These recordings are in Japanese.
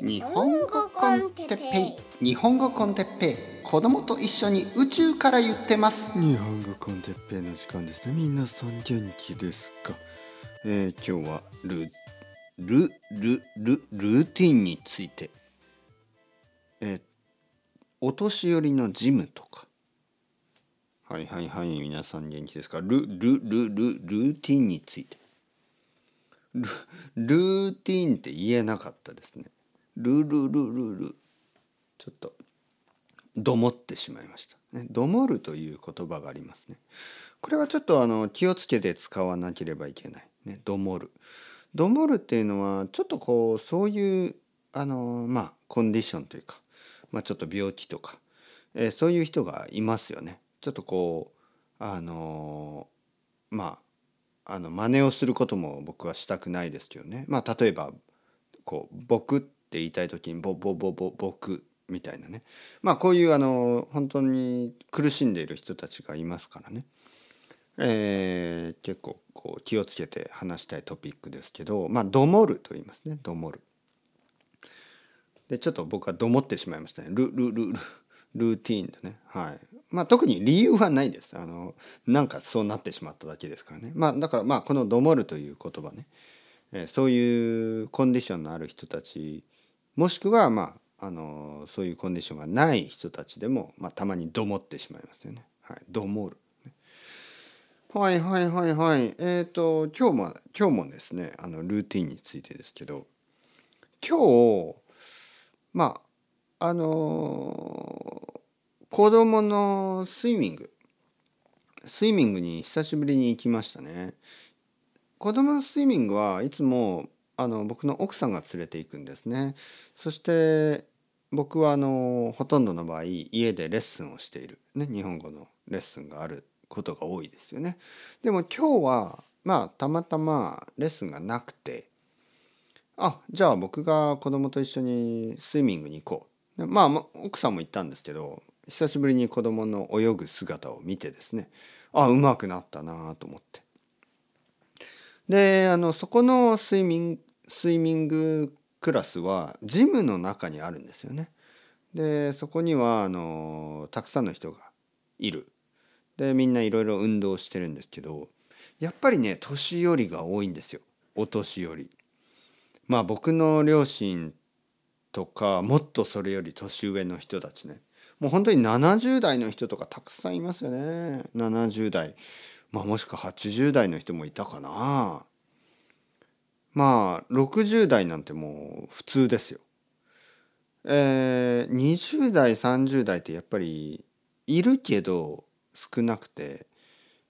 日本語コンテッペイ。日本語コンテッペイ。子供と一緒に宇宙から言ってます。日本語コンテッペイの時間ですね。皆さん元気ですか？えー、今日はルルルルルーティンについて。え、お年寄りのジムとか。はいはいはい皆さん元気ですか？ルルルルルーティンについて。ルルーティンって言えなかったですね。ルルルルル。ちょっと。どもってしまいました、ね、どもるという言葉がありますね。これはちょっとあの気をつけて使わなければいけない、ね、どもる。どもるっていうのはちょっとこうそういうあのまあコンディションというか、まあ、ちょっと病気とか、えー、そういう人がいますよね。ちょっとこうあのまああの真似をすることも僕はしたくないですけどね。まあ例えばこう「僕」言いたい時に「ぼぼぼぼ僕」みたいなねまあこういうあの本当に苦しんでいる人たちがいますからね、えー、結構こう気をつけて話したいトピックですけどまあ「どもる」と言いますね「どもる」。でちょっと僕はどもってしまいましたね。ルルルルルーティーンとね。はい。まあ特に理由はないです。あの、なんかそうなってしまっただけですからね。まあだからまあこのどもるという言葉ね、えー、そういうコンディションのある人たち、もしくはまあ、あのそういうコンディションがない人たちでも、まあ、たまにどもってしまいますよね。はい。どもる。はいはいはいはい。えっ、ー、と、今日も、今日もですね、あの、ルーティンについてですけど、今日、まあ、あの子供のスイミングスイミングに久しぶりに行きましたね子供のスイミングはいつもあの僕の奥さんが連れて行くんですね。そして僕はあのほとんどの場合家でレッスンをしている、ね、日本語のレッスンがあることが多いですよね。でも今日はまあたまたまレッスンがなくてあじゃあ僕が子供と一緒にスイミングに行こう。まあ奥さんも行ったんですけど久しぶりに子供の泳ぐ姿を見てですねあうまくなったなと思って。であのそこのスイミングスイミングクラスはジムの中にあるんですよね。でそこにはあのたくさんの人がいる。でみんないろいろ運動してるんですけどやっぱりね年寄りが多いんですよ。お年寄り。まあ僕の両親とかもっとそれより年上の人たちね。もう本当に70代の人とかたくさんいますよね。70代。まあもしくは80代の人もいたかな。まあ60代なんてもう普通ですよ。えー、20代30代ってやっぱりいるけど少なくて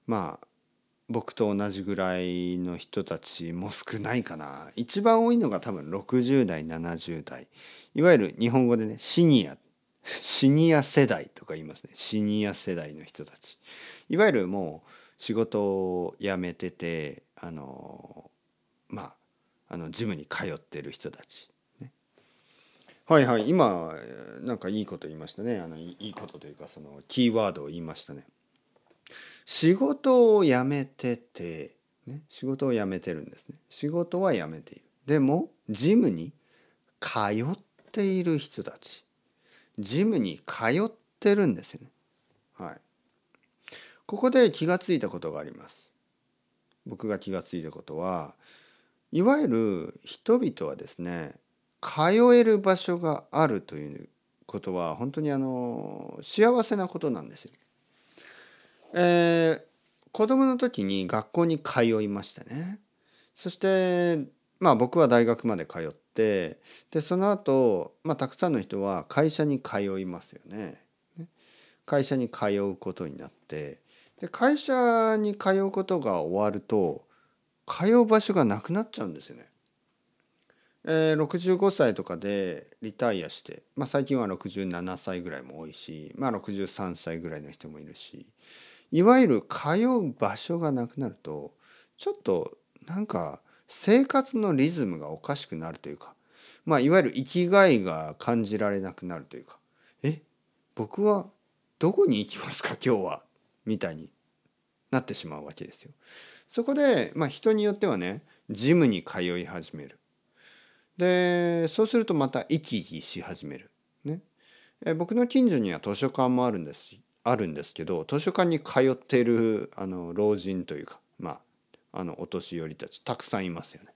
まあ僕と同じぐらいの人たちも少ないかな。一番多いのが多分60代70代。いわゆる日本語でねシニアシニア世代とか言いますね。シニア世代の人たち。いわゆるもう仕事を辞めててあのまああのジムに通ってる人たち、ね、はいはい。今なんかいいこと言いましたね。あのいいことというかそのキーワードを言いましたね。仕事を辞めてて、ね、仕事を辞めてるんですね。仕事は辞めている。でもジムに通っている人たち。ジムに通ってるんですよね。はい。ここで気がついたことがあります。僕が気がついたことはいわゆる人々はですね通える場所があるということは本当にあの幸せなことなんですよ。えー、子供の時に学校に通いましたね。そしてまあ僕は大学まで通ってってでその後、まあたくさんの人は会社に通いますよね。会社に通うことになってで会社に通うことが終わると通う場所がなくなっちゃうんですよね。えー、65歳とかでリタイアして、まあ、最近は67歳ぐらいも多いし、まあ、63歳ぐらいの人もいるしいわゆる通う場所がなくなるとちょっとなんか生活のリズムがおかしくなるというか、まあ、いわゆる生きがいが感じられなくなるというか、え、僕はどこに行きますか今日はみたいになってしまうわけですよ。そこで、まあ、人によってはね、ジムに通い始める。でそうするとまた生き生きし始める。ね、え僕の近所には図書館もあるんですあるんですけど図書館に通っているあの老人というかまああのお年寄りたちたくさんいますよね。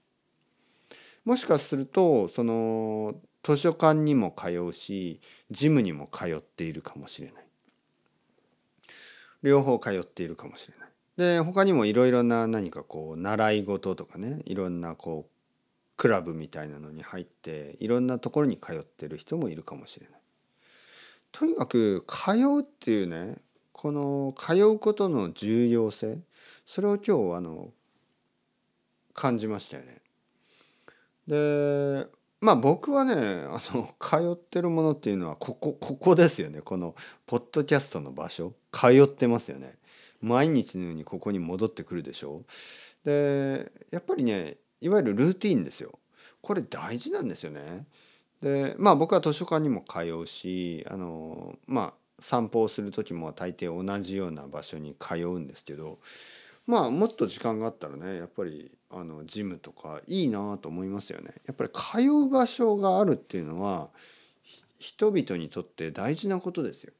もしかするとその図書館にも通うしジムにも通っているかもしれない。両方通っているかもしれない。で他にもいろいろな何かこう習い事とかねいろんなこうクラブみたいなのに入っていろんなところに通ってる人もいるかもしれない。とにかく通うっていうねこの通うことの重要性それを今日あの感じましたよね。でまあ僕はねあの通ってるものっていうのはここここですよねこのポッドキャストの場所通ってますよね。毎日のようにここに戻ってくるでしょでやっぱりねいわゆるルーティンですよこれ大事なんですよねでまあ僕は図書館にも通うしあのまあ散歩をする時も大抵同じような場所に通うんですけどまあもっと時間があったらねやっぱりあのジムとかいいなと思いますよね。やっぱり通う場所があるっていうのは人々にとって大事なことですよ。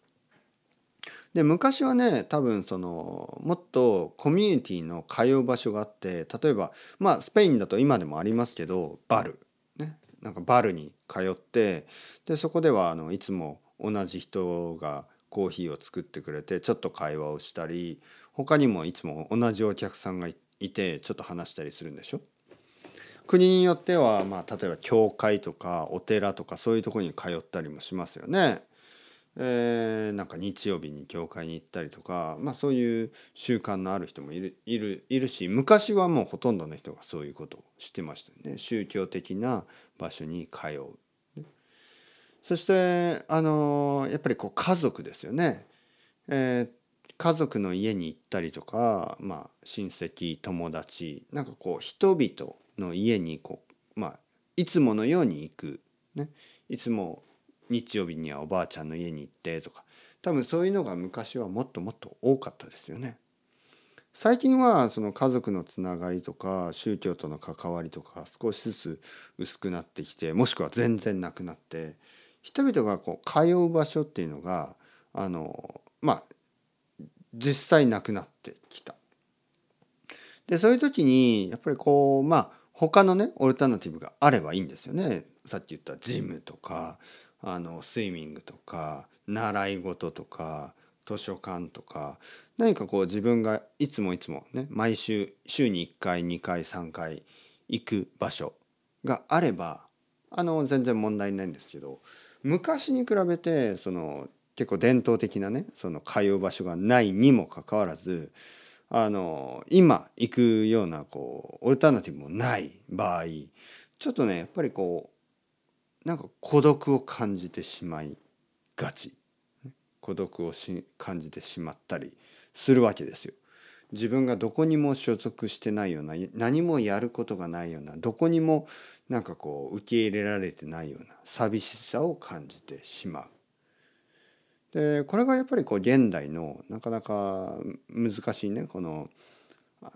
で昔はね多分そのもっとコミュニティの通う場所があって例えばまあスペインだと今でもありますけどバル、ね、なんかバルに通ってでそこではあのいつも同じ人がコーヒーを作ってくれてちょっと会話をしたり他にもいつも同じお客さんがいてちょっと話したりするんでしょ？国によっては、まあ、例えば教会とかお寺とかそういうとこに通ったりもしますよね。えー、なんか日曜日に教会に行ったりとか、まあ、そういう習慣のある人もいるいるいるし昔はもうほとんどの人がそういうことをしてましたね宗教的な場所に通う。そしてあのやっぱりこう家族ですよね。えー、家族の家に行ったりとか、まあ、親戚友達なんかこう人々の家にこう、まあ、いつものように行く、ね、いつも日曜日にはおばあちゃんの家に行ってとか多分そういうのが昔はもっともっと多かったですよね。最近はその家族のつながりとか宗教との関わりとか少しずつ薄くなってきてもしくは全然なくなって人々がこう通う場所っていうのがあのまあ実際なくなってきた。でそういう時にやっぱりこうまあ他のねオルタナティブがあればいいんですよね。さっき言ったジムとかあのスイミングとか習い事とか図書館とか何かこう自分がいつもいつもね毎週週に1回2回3回行く場所があればあの全然問題ないんですけど昔に比べてその結構伝統的なねその通う場所がないにもかかわらずあの今行くようなこうオルタナティブもない場合ちょっとねやっぱりこうなんか孤独を感じてしまいがち孤独をし感じてしまったりするわけですよ。自分がどこにも所属してないような何もやることがないようなどこにもなんかこう受け入れられてないような寂しさを感じてしまう。でこれがやっぱりこう現代のなかなか難しいねこの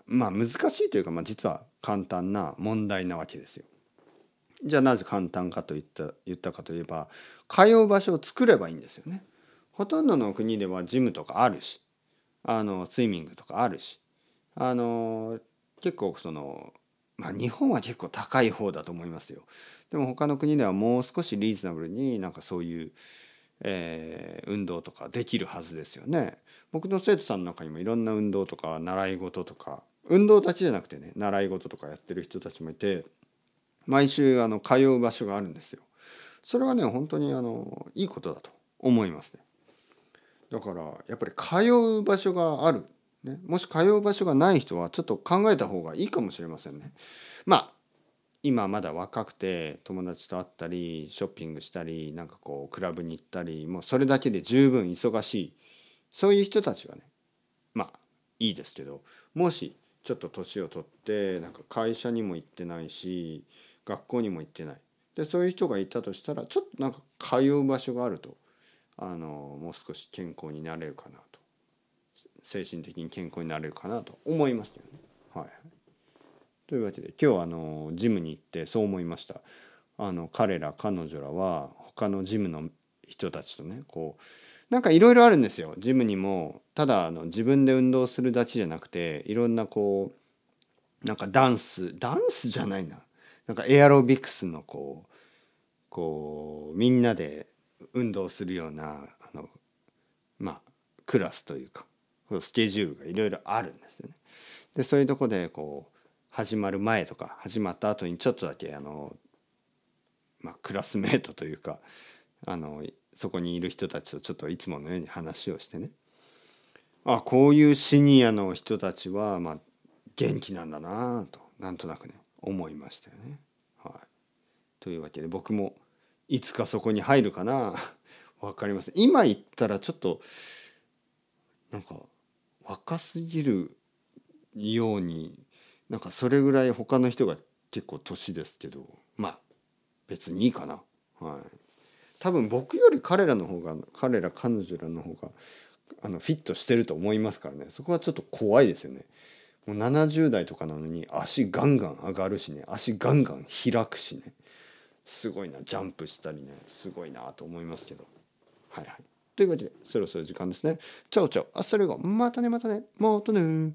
まあ難しいというか、まあ、実は簡単な問題なわけですよ。じゃあなぜ簡単かと言った言ったかといえば通う場所を作ればいいんですよね。ほとんどの国ではジムとかあるしあのスイミングとかあるしあの結構そのまあ日本は結構高い方だと思いますよ。でも他の国ではもう少しリーズナブルになんかそういう、えー、運動とかできるはずですよね。僕の生徒さんの中にもいろんな運動とか習い事とか運動たちじゃなくてね習い事とかやってる人たちもいて毎週あの通う場所があるんですよ。それはね本当にあのいいことだと思いますね。だからやっぱり通う場所がある、ね、もし通う場所がない人はちょっと考えた方がいいかもしれませんね。まあ今まだ若くて友達と会ったりショッピングしたりなんかこうクラブに行ったりもうそれだけで十分忙しいそういう人たちはねまあいいですけどもしちょっと年を取ってなんか会社にも行ってないし学校にも行ってない。でそういう人がいたとしたらちょっとなんか通う場所があるとあのもう少し健康になれるかなと。精神的に健康になれるかなと思いますよね。はい、というわけで今日はあのジムに行ってそう思いました。あの彼ら彼女らは他のジムの人たちとねこうなんかいろいろあるんですよ。ジムにもただあの自分で運動するだけじゃなくていろんなこうなんかダンスダンスじゃないな。なんかエアロビクスのこうこうみんなで運動するようなあのまあクラスというかスケジュールがいろいろあるんですよね。でそういうとこでこう始まる前とか始まった後にちょっとだけあの、まあ、クラスメートというかあのそこにいる人たちとちょっといつものように話をしてねあこういうシニアの人たちはまあ元気なんだなとなんとなくね思いましたよね。はい、というわけで僕もいつかそこに入るかな。分かりません。今言ったらちょっとなんか若すぎるようになんかそれぐらい他の人が結構年ですけどまあ別にいいかな。はい。多分僕より彼らの方が彼ら彼女らの方があのフィットしてると思いますからね。そこはちょっと怖いですよね。もう70代とかなのに足ガンガン上がるしね。足ガンガン開くしね。すごいな。ジャンプしたりね。すごいなと思いますけど。はいはい。というわけでそろそろ時間ですね。チャオチャオ。あっさりまたねまたね。またね。